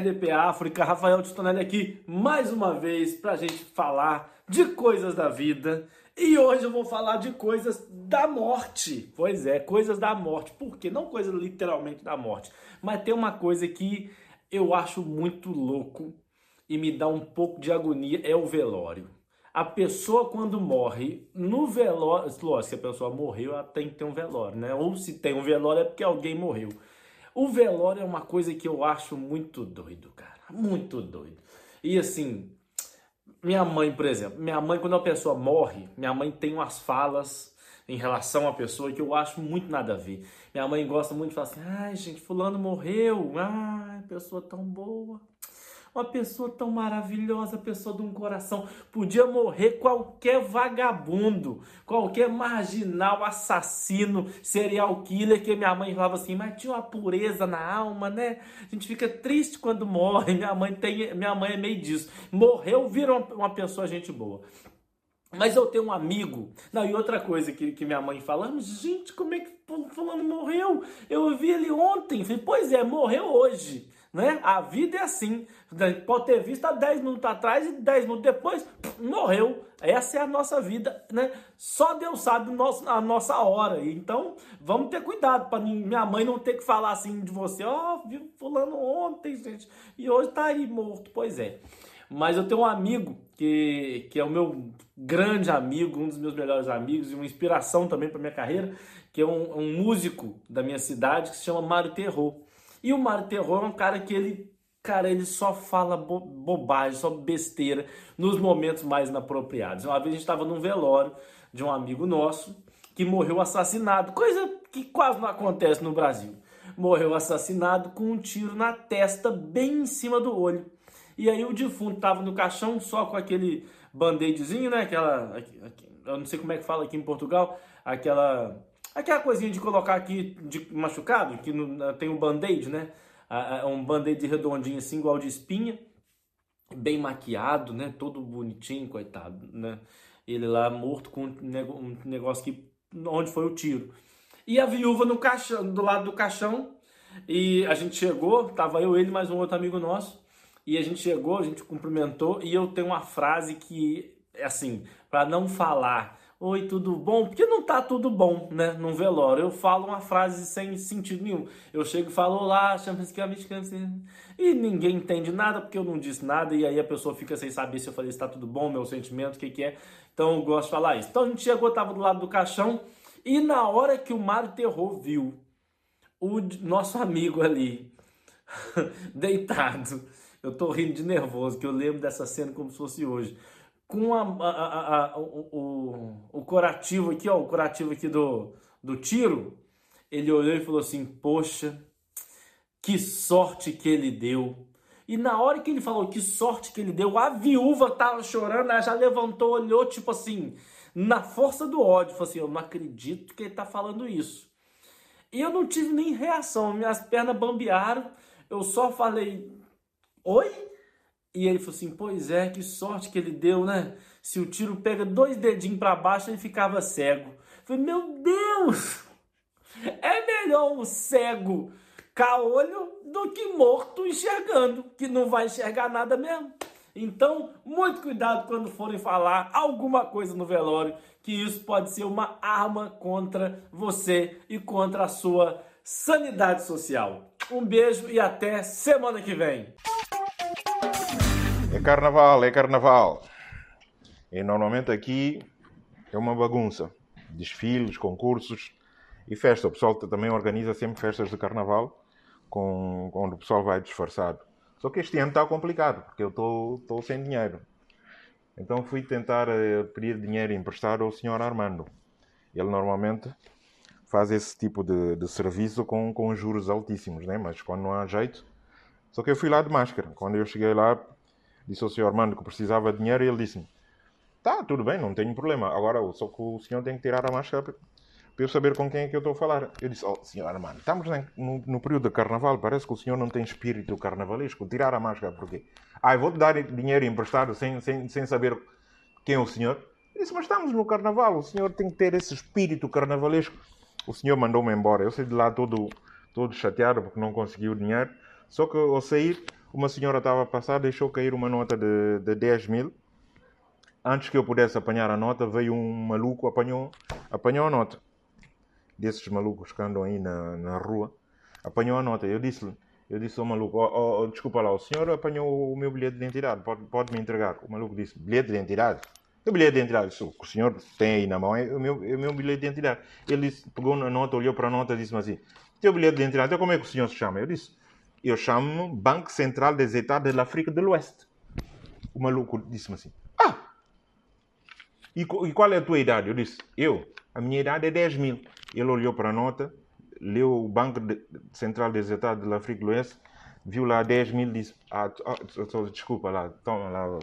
RDP África, Rafael Tistonelli aqui mais uma vez para a gente falar de coisas da vida. E hoje eu vou falar de coisas da morte. Pois é, coisas da morte. Por quê? Não coisas literalmente da morte. Mas tem uma coisa que eu acho muito louco e me dá um pouco de agonia: é o velório. A pessoa, quando morre no velório. Lógico, se a pessoa morreu, ela tem que ter um velório, né? Ou se tem um velório é porque alguém morreu. O velório é uma coisa que eu acho muito doido, cara. Muito doido. E assim, minha mãe, por exemplo, minha mãe, quando uma pessoa morre, minha mãe tem umas falas em relação à pessoa que eu acho muito nada a ver. Minha mãe gosta muito de falar assim: ai, gente, Fulano morreu, ai, pessoa tão boa. Uma pessoa tão maravilhosa, pessoa de um coração. Podia morrer qualquer vagabundo, qualquer marginal, assassino, serial killer, que minha mãe falava assim, mas tinha uma pureza na alma, né? A gente fica triste quando morre. Minha mãe tem, minha mãe é meio disso. Morreu, vira uma, pessoa gente boa. Mas eu tenho um amigo. Não, e outra coisa que, que minha mãe fala, gente, como é que fulano morreu? Eu vi ele ontem. Falei, pois é, morreu hoje né? A vida é assim. Pode ter visto há 10 minutos atrás e 10 minutos depois morreu. Essa é a nossa vida, né? Só Deus sabe a nossa hora. Então, vamos ter cuidado para minha mãe não ter que falar assim de você, ó, oh, viu fulano ontem, gente, e hoje tá aí morto. Pois é. Mas eu tenho um amigo que, que é o meu grande amigo, um dos meus melhores amigos e uma inspiração também para minha carreira, que é um, um músico da minha cidade que se chama Mário Terror. E o Mário Terror é um cara que ele, cara, ele só fala bo bobagem, só besteira nos momentos mais inapropriados. Uma vez a gente estava num velório de um amigo nosso que morreu assassinado, coisa que quase não acontece no Brasil. Morreu assassinado com um tiro na testa, bem em cima do olho. E aí o defunto estava no caixão só com aquele band-aidzinho, né? Aquela. Eu não sei como é que fala aqui em Portugal, aquela Aquela coisinha de colocar aqui de machucado, que no, tem um band-aid, né? Um band-aid redondinho assim, igual de espinha, bem maquiado, né? Todo bonitinho, coitado, né? Ele lá morto com um negócio que onde foi o tiro. E a viúva no caixão, do lado do caixão, e a gente chegou, tava eu, ele, mais um outro amigo nosso, e a gente chegou, a gente cumprimentou, e eu tenho uma frase que, é assim, para não falar Oi, tudo bom? Porque não tá tudo bom, né? Num velório. Eu falo uma frase sem sentido nenhum. Eu chego e falo, olá, chama-se E ninguém entende nada porque eu não disse nada. E aí a pessoa fica sem saber se eu falei se tá tudo bom, meu sentimento, o que, que é. Então eu gosto de falar isso. Então a gente chegou, tava do lado do caixão. E na hora que o Mário Terror viu o nosso amigo ali, deitado, eu tô rindo de nervoso, que eu lembro dessa cena como se fosse hoje com a, a, a, o, o, curativo aqui, ó, o curativo aqui do, do tiro, ele olhou e falou assim: Poxa, que sorte que ele deu. E na hora que ele falou que sorte que ele deu, a viúva tava chorando, ela já levantou, olhou, tipo assim, na força do ódio, falou assim: Eu não acredito que ele tá falando isso. E eu não tive nem reação, minhas pernas bambearam, eu só falei: Oi? E ele falou assim: Pois é, que sorte que ele deu, né? Se o tiro pega dois dedinhos para baixo, ele ficava cego. Eu falei: Meu Deus! É melhor um cego caolho do que morto enxergando, que não vai enxergar nada mesmo. Então, muito cuidado quando forem falar alguma coisa no velório, que isso pode ser uma arma contra você e contra a sua sanidade social. Um beijo e até semana que vem. É carnaval, é carnaval. E normalmente aqui é uma bagunça. Desfiles, concursos e festa. O pessoal também organiza sempre festas de carnaval, com, onde o pessoal vai disfarçado. Só que este ano está complicado, porque eu estou sem dinheiro. Então fui tentar uh, pedir dinheiro emprestado ao senhor Armando. Ele normalmente faz esse tipo de, de serviço com, com juros altíssimos, né? mas quando não há jeito. Só que eu fui lá de máscara. Quando eu cheguei lá, disse ao senhor Armando que precisava de dinheiro e ele disse-me: Tá, tudo bem, não tenho problema. Agora, só que o senhor tem que tirar a máscara para eu saber com quem é que eu estou a falar. Eu disse: Oh, senhor Armando, estamos no, no, período de carnaval, parece que o senhor não tem espírito carnavalesco. Tirar a máscara porquê? Ah, eu vou-te dar dinheiro emprestado sem, sem, sem saber quem é o senhor. Eu disse: Mas estamos no carnaval, o senhor tem que ter esse espírito carnavalesco. O senhor mandou-me embora. Eu saí de lá todo, todo chateado porque não conseguiu dinheiro. Só que ao sair, uma senhora estava a passar, deixou cair uma nota de, de 10 mil. Antes que eu pudesse apanhar a nota, veio um maluco, apanhou, apanhou a nota. Desses malucos que andam aí na, na rua, apanhou a nota. Eu disse-lhe, eu disse ao maluco, oh, oh, desculpa lá, o senhor apanhou o meu bilhete de identidade, pode, pode me entregar. O maluco disse, bilhete de identidade? O bilhete de identidade, o que o senhor tem aí na mão é o meu, é o meu bilhete de identidade. Ele disse, pegou na nota, olhou para a nota e disse-me assim, teu bilhete de identidade, então como é que o senhor se chama? Eu disse, eu chamo Banco Central des États de l'Afrique de l'Ouest. O maluco disse-me assim, ah, e, qual é a tua idade? Eu disse, eu, a minha idade é 10 mil. Ele olhou para a nota, leu o Banco Central des États de l'Afrique de l'Ouest, viu lá 10 mil disse, ah, ah, desculpa lá, toma lá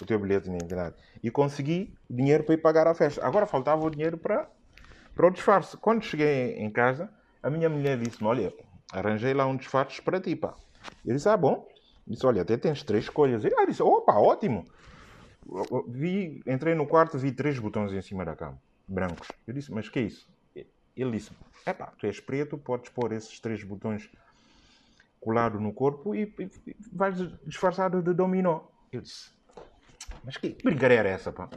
o teu bilhete de identidade. E consegui dinheiro para ir pagar a festa. Agora faltava o dinheiro para, para o disfarce. Quando cheguei em casa, a minha mulher disse-me, olha, arranjei lá um disfarce para ti, pá. Eu disse, ah, bom. Disse, olha, até tens três escolhas. Eu disse, opa, ótimo. Vi, entrei no quarto, vi três botões em cima da cama, brancos. Eu disse, mas que é isso? Ele disse, é pá, tu és preto, podes pôr esses três botões colados no corpo e, e, vais disfarçado de dominó. Eu disse, mas que brincadeira era essa, pá?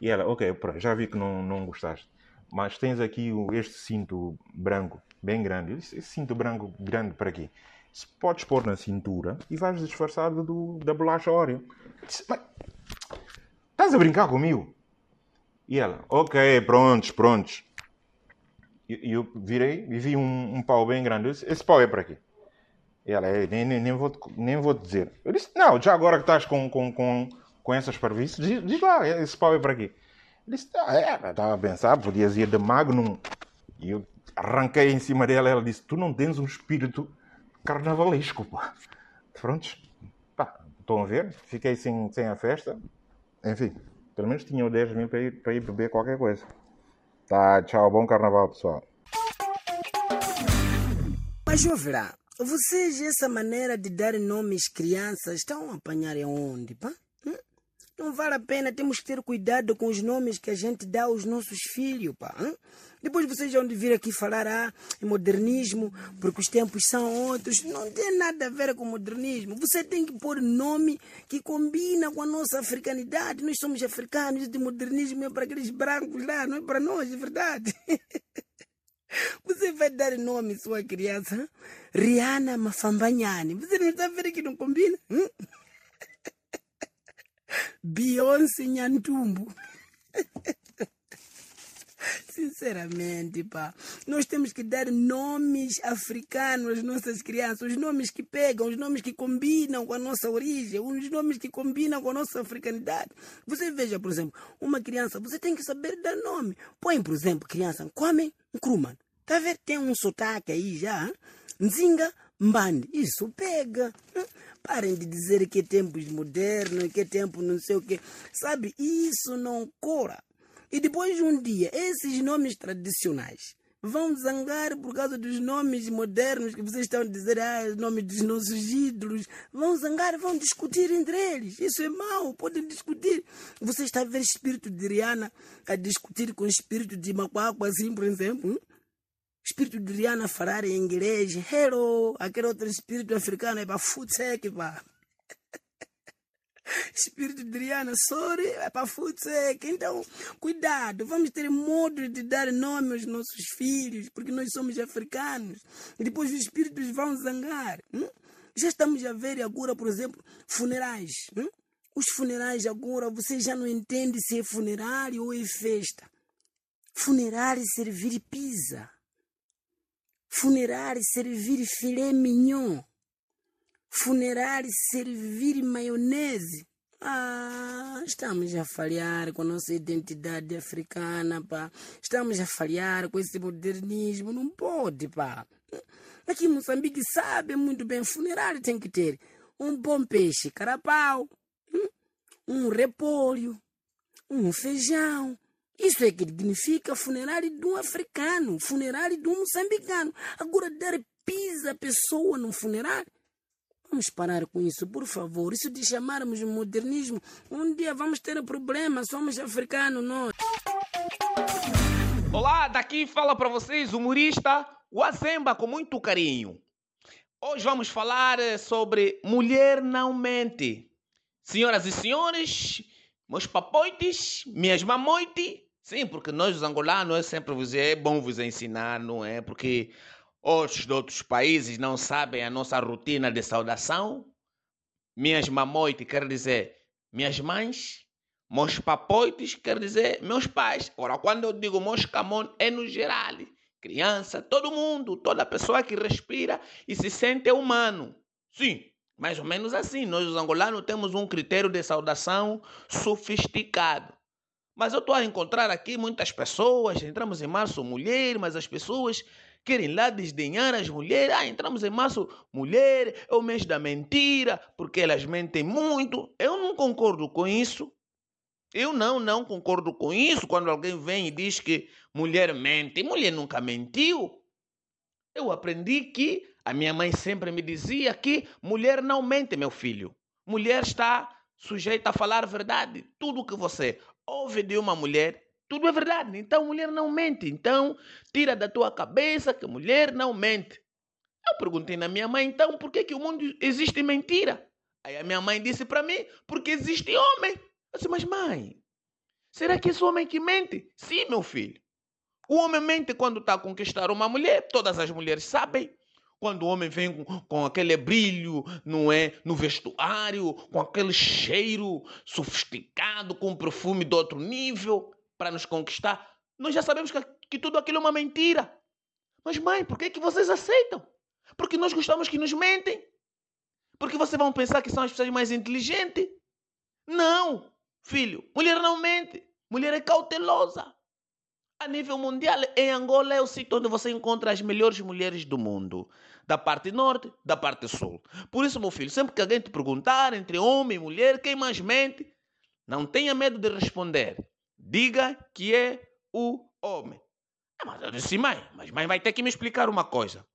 E ela, ok, já vi que não, não gostaste. Mas tens aqui este cinto branco, bem grande. Esse cinto branco grande para quê? Se podes pôr na cintura e vais disfarçado do, da bolacha Oreo. Mas, estás a brincar comigo? E ela, ok, prontos, prontos. E eu, virei e vi um, um pau bem grande. Disse, Esse pau é para quê? E ela, nem, nem, nem, vou, nem vou dizer. Eu disse, não, já agora que estás com, com, com com essas parvícies, diz, diz, lá, esse pau é para quê? Ele disse, ah, é, estava a pensar, podias ir de Magnum. E eu arranquei em cima dela, ela disse, tu não tens um espírito carnavalesco, pá. Prontos, pá, estão a ver? Fiquei sem, sem a festa. Enfim, pelo menos tinham 10 mil para ir, para ir beber qualquer coisa. Tá, tchau, bom carnaval, pessoal. Mas, verá, vocês, essa maneira de dar nomes crianças, estão a apanhar onde, pá? Não vale a pena, temos que ter cuidado com os nomes que a gente dá aos nossos filhos, pá. Hein? Depois vocês vão vir aqui falar, ah, modernismo, porque os tempos são outros. Não tem nada a ver com modernismo. Você tem que pôr nome que combina com a nossa africanidade. Nós somos africanos, de modernismo é para aqueles brancos lá, não é para nós, é verdade. Você vai dar nome à sua criança, Rihanna Mafambanyani. Você não está vendo que não combina? Hein? Beyoncé Nhantumbo. Sinceramente, pá, nós temos que dar nomes africanos às nossas crianças, os nomes que pegam, os nomes que combinam com a nossa origem, os nomes que combinam com a nossa africanidade. Você veja, por exemplo, uma criança, você tem que saber dar nome. Põe, por exemplo, criança, come Nkrumah. Tá vendo? Tem um sotaque aí já. Hein? Nzinga Mbandi. Isso pega. Hein? Parem de dizer que é tempos modernos, que é tempo não sei o quê. Sabe, isso não cora. E depois de um dia, esses nomes tradicionais vão zangar por causa dos nomes modernos que vocês estão a dizer, ah, nome dos nossos ídolos. Vão zangar, vão discutir entre eles. Isso é mau, podem discutir. Você está a ver espírito de Rihanna a discutir com o espírito de Macuaco, assim, por exemplo. Hein? Espírito de Rihanna falar em inglês, hello, aquele outro espírito africano é para futsek, pá. espírito de Rihanna, sorry, é para futsek. Então, cuidado, vamos ter modo de dar nome aos nossos filhos, porque nós somos africanos. E depois os espíritos vão zangar. Hum? Já estamos a ver agora, por exemplo, funerais. Hum? Os funerais agora, você já não entende se é funerário ou é festa. Funerário é servir pizza funerar servir filé mignon, funerar servir maionese. Ah, estamos a falhar com a nossa identidade africana, pá. Estamos a falhar com esse modernismo. Não pode, pá. Aqui em Moçambique sabe muito bem, funerário tem que ter um bom peixe, carapau, hum, um repolho, um feijão, isso é que significa funerário de um africano, funerário de um moçambicano. Agora, dar pisa à pessoa num funerário? Vamos parar com isso, por favor. Isso de chamarmos de modernismo, um dia vamos ter problema. Somos africanos, nós. Olá, daqui fala para vocês o humorista Wazemba com muito carinho. Hoje vamos falar eh, sobre mulher não mente. Senhoras e senhores, meus papoites, minhas mamoites. Sim, porque nós os angolanos é sempre vos é bom vos ensinar, não é? Porque os de outros países não sabem a nossa rotina de saudação. Minhas mamoites quer dizer minhas mães. Meus papoites quer dizer meus pais. Ora, quando eu digo meus camon, é no geral. Criança, todo mundo, toda pessoa que respira e se sente humano. Sim, mais ou menos assim. Nós, os angolanos, temos um critério de saudação sofisticado. Mas eu estou a encontrar aqui muitas pessoas. Entramos em março, mulher, mas as pessoas querem lá desdenhar as mulheres. Ah, entramos em março, mulher, é o mês da mentira, porque elas mentem muito. Eu não concordo com isso. Eu não, não concordo com isso. Quando alguém vem e diz que mulher mente, mulher nunca mentiu. Eu aprendi que a minha mãe sempre me dizia que mulher não mente, meu filho. Mulher está sujeita a falar verdade. Tudo que você ouve de uma mulher, tudo é verdade. Então, mulher não mente. Então, tira da tua cabeça que mulher não mente. Eu perguntei na minha mãe, então, por que, que o mundo existe mentira? Aí a minha mãe disse para mim, porque existe homem. Eu disse, mas mãe, será que esse homem que mente? Sim, meu filho. O homem mente quando está a conquistar uma mulher. Todas as mulheres sabem. Quando o homem vem com, com, aquele brilho, não é, no vestuário, com aquele cheiro sofisticado, com um perfume de outro nível para nos conquistar, nós já sabemos que, que tudo aquilo é uma mentira. Mas mãe, por que que vocês aceitam? Porque nós gostamos que nos mentem. Porque vocês vão pensar que são as pessoas mais inteligentes. Não, filho, mulher não mente. Mulher é cautelosa. A nível mundial, em Angola é o sítio onde você encontra as melhores mulheres do mundo. Da parte norte, da parte sul. Por isso, meu filho, sempre que alguém te perguntar entre homem e mulher, quem mais mente, não tenha medo de responder. Diga que é o homem. Ah, mas eu disse, mãe, mas mãe vai ter que me explicar uma coisa.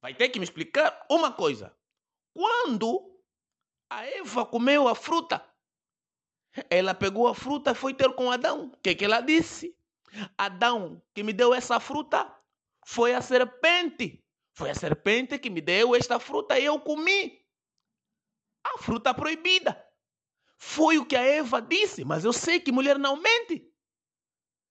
Vai ter que me explicar uma coisa. Quando a Eva comeu a fruta, ela pegou a fruta e foi ter com Adão. O que, que ela disse? Adão, que me deu essa fruta, foi a serpente. Foi a serpente que me deu esta fruta e eu comi. A fruta proibida. Foi o que a Eva disse, mas eu sei que mulher não mente.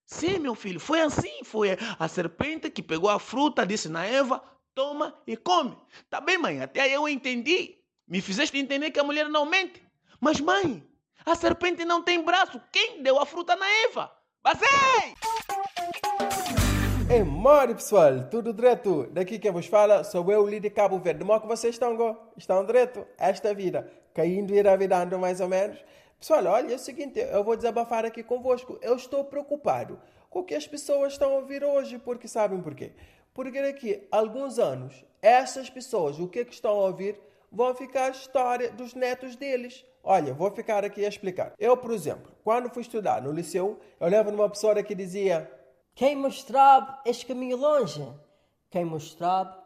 Sim, meu filho, foi assim. Foi a serpente que pegou a fruta, disse na Eva: toma e come. Tá bem, mãe, até aí eu entendi. Me fizeste entender que a mulher não mente. Mas, mãe, a serpente não tem braço. Quem deu a fruta na Eva? Passei! Ei, mori pessoal, tudo direto? Daqui quem vos fala sou eu, Lídio Cabo Verde. Como que vocês estão, go? Estão direto? Esta vida, caindo e engravidando mais ou menos. Pessoal, olha, é o seguinte, eu vou desabafar aqui convosco. Eu estou preocupado com o que as pessoas estão a ouvir hoje, porque sabem porquê? Porque daqui a alguns anos, essas pessoas, o que, é que estão a ouvir, vão ficar a história dos netos deles. Olha, vou ficar aqui a explicar. Eu, por exemplo, quando fui estudar no liceu, eu lembro de uma pessoa que dizia quem mostrar este caminho longe, quem mostrar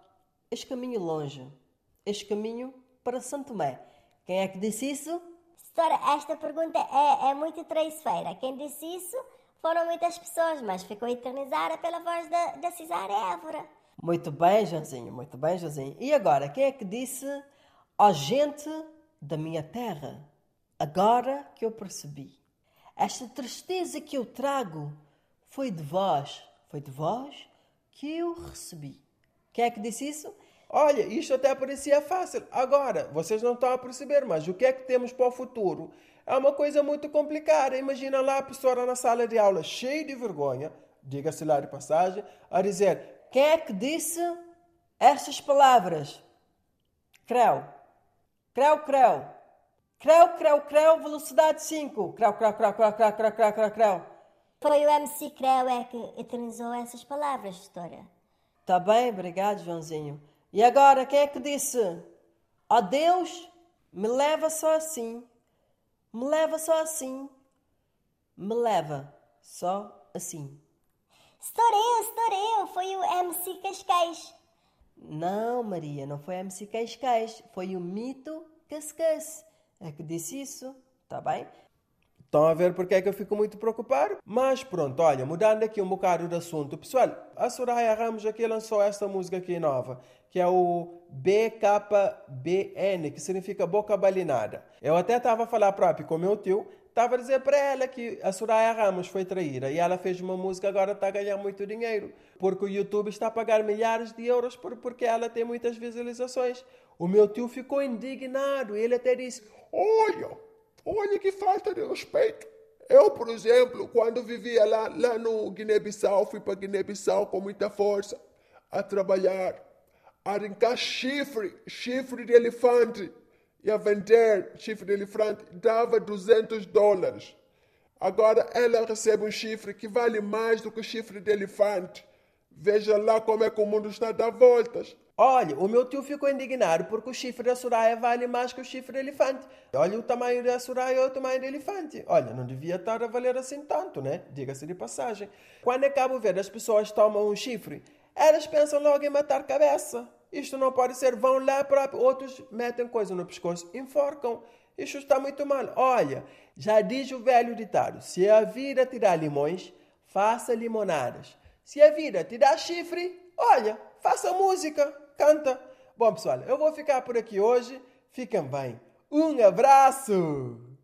este caminho longe, este caminho para Santo Tomé. Quem é que disse isso? Doutora, esta pergunta é, é muito traiçoeira. Quem disse isso foram muitas pessoas, mas ficou eternizada pela voz da, da Cesária Évora. Muito bem, Joãozinho, muito bem, Joãozinho. E agora, quem é que disse, ó gente da minha terra, agora que eu percebi, esta tristeza que eu trago foi de vós, foi de vós que eu recebi. Quem é que disse isso? Olha, isto até parecia fácil. Agora, vocês não estão a perceber, mas o que é que temos para o futuro? É uma coisa muito complicada. Imagina lá a pessoa na sala de aula, cheia de vergonha, diga-se lá de passagem, a dizer: Quem é que disse estas palavras? Creu. Creu, creu. Creu, creu, creu, velocidade 5. Creu, creu, creu, creu, creu, creu, creu, creu, creu. Foi o MC Creu é que eternizou essas palavras, doutora. Tá bem, obrigado, Joãozinho. E agora, quem é que disse? Ó oh, Deus, me leva só assim. Me leva só assim. Me leva só assim. Estoureu, estoureu. Foi o MC Cascais. Não, Maria, não foi MC Cascais. Foi o mito Cascais. É que disse isso, tá bem? Estão a ver porque é que eu fico muito preocupado? Mas pronto, olha, mudando aqui um bocado de assunto. Pessoal, a Soraya Ramos aqui lançou esta música aqui nova, que é o BKBN, que significa Boca Balinada. Eu até estava a falar próprio com meu tio, estava a dizer para ela que a Soraya Ramos foi traída e ela fez uma música agora está a ganhar muito dinheiro, porque o YouTube está a pagar milhares de euros por, porque ela tem muitas visualizações. O meu tio ficou indignado ele até disse: Olha, olha que falta de respeito. Eu, por exemplo, quando vivia lá, lá no Guiné-Bissau, fui para Guiné-Bissau com muita força a trabalhar, a arrancar chifre, chifre de elefante e a vender chifre de elefante, dava 200 dólares. Agora ela recebe um chifre que vale mais do que o chifre de elefante. Veja lá como é que o mundo está a dar voltas. Olha, o meu tio ficou indignado porque o chifre da Soraya vale mais que o chifre do elefante. Olha o tamanho da Soraya e o tamanho do elefante. Olha, não devia estar a valer assim tanto, né? Diga-se de passagem. Quando é Cabo Verde as pessoas tomam um chifre, elas pensam logo em matar cabeça. Isto não pode ser, vão lá próprio. Outros metem coisa no pescoço, enforcam. Isto está muito mal. Olha, já diz o velho ditado: se a vida te dá limões, faça limonadas. Se a vida te dá chifre, olha, faça música, canta. Bom, pessoal, eu vou ficar por aqui hoje. Fiquem bem. Um abraço!